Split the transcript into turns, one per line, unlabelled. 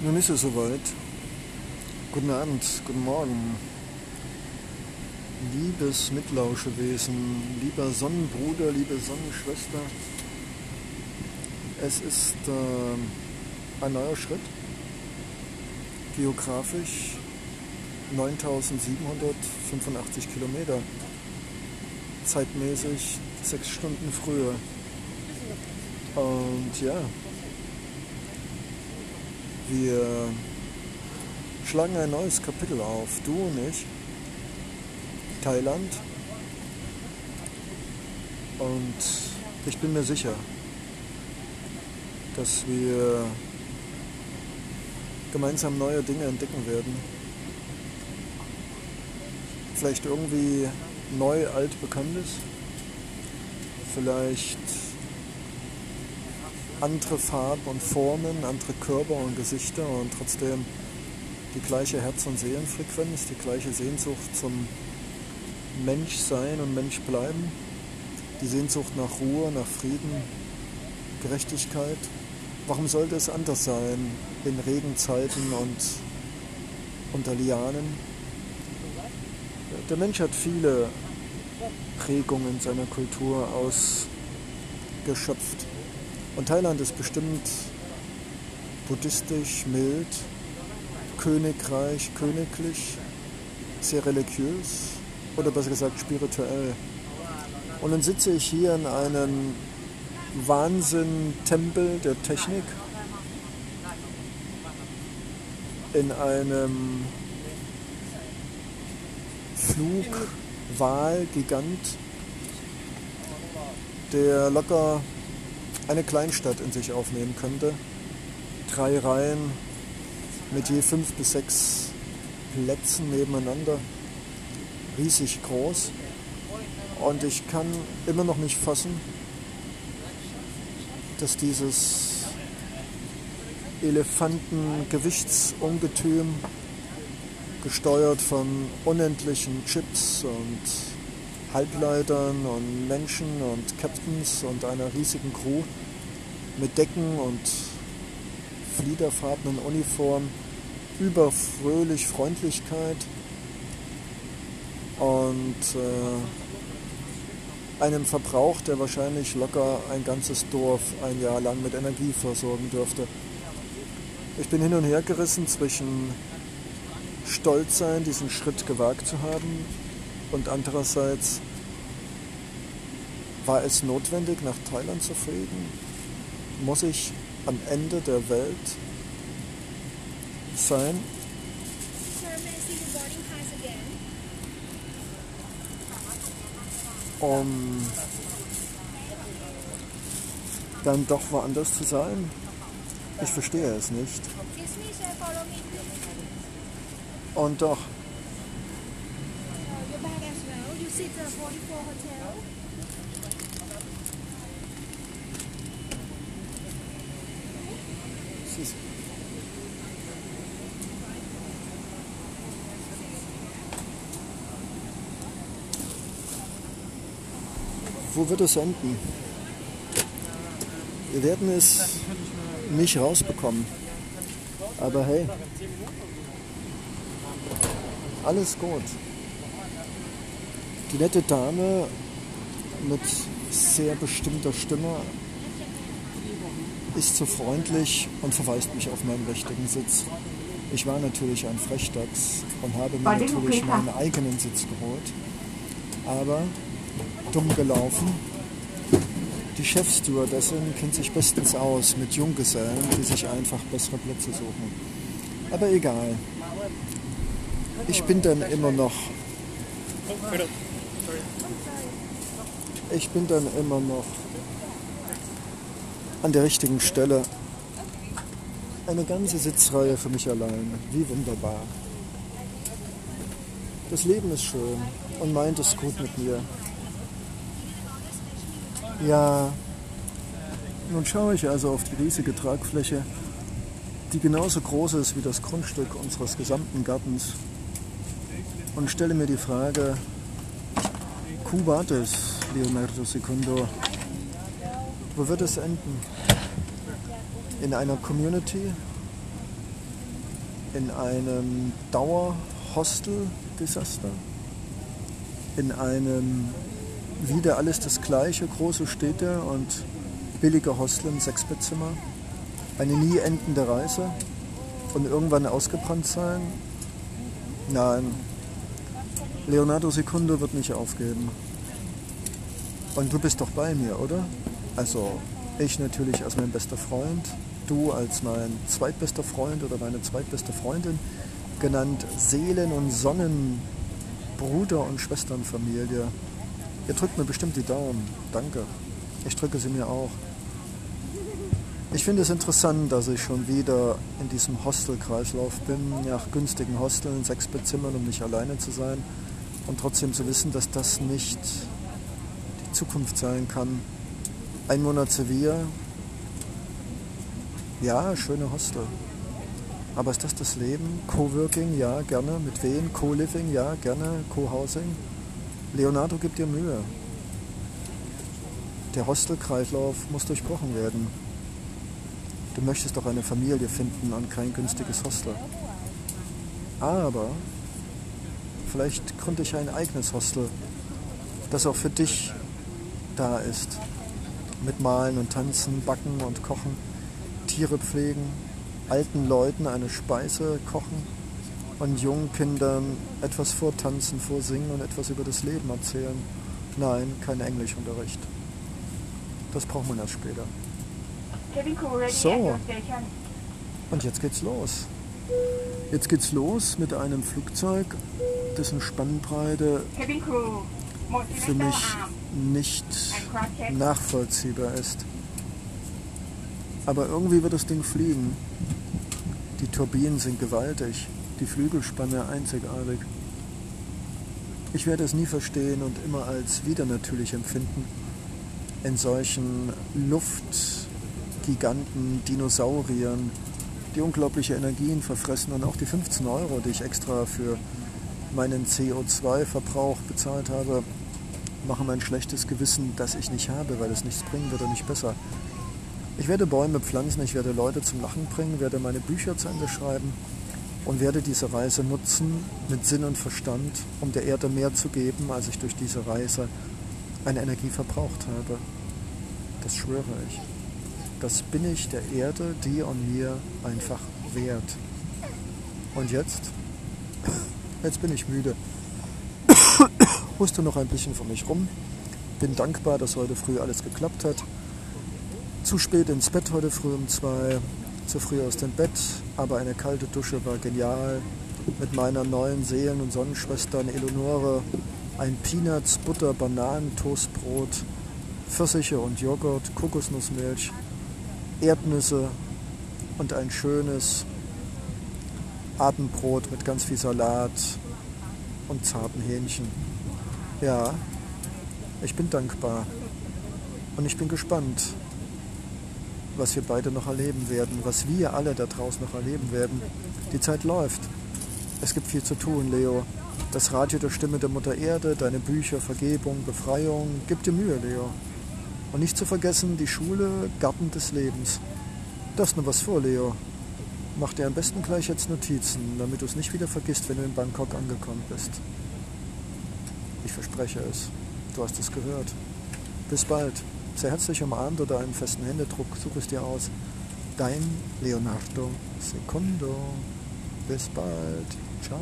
Nun ist es soweit. Guten Abend, guten Morgen. Liebes Mitlauschewesen, lieber Sonnenbruder, liebe Sonnenschwester. Es ist äh, ein neuer Schritt. Geografisch 9785 Kilometer. Zeitmäßig sechs Stunden früher. Und ja, wir schlagen ein neues Kapitel auf, du und ich. Thailand. Und ich bin mir sicher, dass wir gemeinsam neue Dinge entdecken werden. Vielleicht irgendwie neu altbekanntes. Vielleicht andere Farben und Formen, andere Körper und Gesichter und trotzdem die gleiche Herz- und Seelenfrequenz, die gleiche Sehnsucht zum Menschsein und Menschbleiben, die Sehnsucht nach Ruhe, nach Frieden, Gerechtigkeit. Warum sollte es anders sein in Regenzeiten und unter Lianen? Der Mensch hat viele Prägungen seiner Kultur ausgeschöpft. Und Thailand ist bestimmt buddhistisch, mild, königreich, königlich, sehr religiös oder besser gesagt spirituell. Und dann sitze ich hier in einem Wahnsinn-Tempel der Technik, in einem Flugwahl-Gigant, der locker eine Kleinstadt in sich aufnehmen könnte. Drei Reihen mit je fünf bis sechs Plätzen nebeneinander. Riesig groß. Und ich kann immer noch nicht fassen, dass dieses Elefantengewichtsungetüm, gesteuert von unendlichen Chips und Halbleitern und Menschen und Captains und einer riesigen Crew mit Decken und fliederfarbenen Uniformen, überfröhlich Freundlichkeit und äh, einem Verbrauch, der wahrscheinlich locker ein ganzes Dorf ein Jahr lang mit Energie versorgen dürfte. Ich bin hin und her gerissen zwischen Stolz sein, diesen Schritt gewagt zu haben und andererseits war es notwendig, nach Thailand zu fliegen? Muss ich am Ende der Welt sein? Um dann doch woanders zu sein? Ich verstehe es nicht. Und doch. Wo wird es enden? Wir werden es nicht rausbekommen. Aber hey, alles gut. Die nette Dame mit sehr bestimmter Stimme ist zu freundlich und verweist mich auf meinen richtigen Sitz. Ich war natürlich ein Frechdachs und habe mir natürlich meinen eigenen Sitz geholt. Aber dumm gelaufen. Die Chefstewardessin kennt sich bestens aus mit Junggesellen, die sich einfach bessere Plätze suchen. Aber egal. Ich bin dann immer noch. Ich bin dann immer noch an der richtigen Stelle. Eine ganze Sitzreihe für mich allein. Wie wunderbar. Das Leben ist schön und meint es gut mit mir. Ja, nun schaue ich also auf die riesige Tragfläche, die genauso groß ist wie das Grundstück unseres gesamten Gartens und stelle mir die Frage, Cubates, Leonardo Secundo, wo wird es enden? In einer Community, in einem Dauerhostel-Desaster, in einem wieder alles das gleiche, große Städte und billige Hostel im Sechsbettzimmer, eine nie endende Reise? Und irgendwann ausgebrannt sein? Nein, Leonardo Secundo wird nicht aufgeben. Und du bist doch bei mir, oder? Also ich natürlich als mein bester Freund, du als mein zweitbester Freund oder meine zweitbeste Freundin, genannt Seelen- und Sonnenbruder- und Schwesternfamilie. Ihr drückt mir bestimmt die Daumen. Danke. Ich drücke sie mir auch. Ich finde es interessant, dass ich schon wieder in diesem Hostelkreislauf bin, nach günstigen Hosteln, sechs Bezimmern, um nicht alleine zu sein und trotzdem zu wissen, dass das nicht die Zukunft sein kann. Ein Monat Sevilla, ja, schöne Hostel. Aber ist das das Leben? Coworking, ja, gerne. Mit wem? Co-Living, ja, gerne. Co-Housing. Leonardo gibt dir Mühe. Der Hostelkreislauf muss durchbrochen werden. Du möchtest doch eine Familie finden und kein günstiges Hostel. Aber vielleicht gründe ich ein eigenes Hostel, das auch für dich da ist. Mit Malen und Tanzen, Backen und Kochen, Tiere pflegen, alten Leuten eine Speise kochen und jungen Kindern etwas vortanzen, vorsingen und etwas über das Leben erzählen. Nein, kein Englischunterricht. Das braucht man erst später. So, und jetzt geht's los. Jetzt geht's los mit einem Flugzeug, dessen Spannbreite für mich nicht nachvollziehbar ist. Aber irgendwie wird das Ding fliegen. Die Turbinen sind gewaltig, die Flügelspanne einzigartig. Ich werde es nie verstehen und immer als widernatürlich empfinden, in solchen Luftgiganten, Dinosauriern, die unglaubliche Energien verfressen und auch die 15 Euro, die ich extra für meinen CO2-Verbrauch bezahlt habe, machen mein schlechtes Gewissen, das ich nicht habe, weil es nichts bringen wird und nicht besser. Ich werde Bäume pflanzen, ich werde Leute zum Lachen bringen, werde meine Bücher zu Ende schreiben und werde diese Reise nutzen mit Sinn und Verstand, um der Erde mehr zu geben, als ich durch diese Reise an Energie verbraucht habe. Das schwöre ich. Das bin ich der Erde, dir und mir einfach wert. Und jetzt? Jetzt bin ich müde. Huste noch ein bisschen vor mich rum. Bin dankbar, dass heute früh alles geklappt hat. Zu spät ins Bett heute früh um zwei, zu früh aus dem Bett, aber eine kalte Dusche war genial. Mit meiner neuen Seelen- und Sonnenschwester Eleonore ein Peanuts, Butter, Bananen, Toastbrot, Pfirsiche und Joghurt, Kokosnussmilch, Erdnüsse und ein schönes Abendbrot mit ganz viel Salat und zarten Hähnchen. Ja, ich bin dankbar und ich bin gespannt, was wir beide noch erleben werden, was wir alle da draußen noch erleben werden. Die Zeit läuft. Es gibt viel zu tun, Leo. Das Radio der Stimme der Mutter Erde, deine Bücher, Vergebung, Befreiung. Gib dir Mühe, Leo. Und nicht zu vergessen, die Schule, Garten des Lebens. Hast noch was vor, Leo. Mach dir am besten gleich jetzt Notizen, damit du es nicht wieder vergisst, wenn du in Bangkok angekommen bist. Ich verspreche es. Du hast es gehört. Bis bald sehr herzlich umarmt oder einen festen Händedruck, suche es dir aus. Dein Leonardo Secondo. Bis bald. Ciao.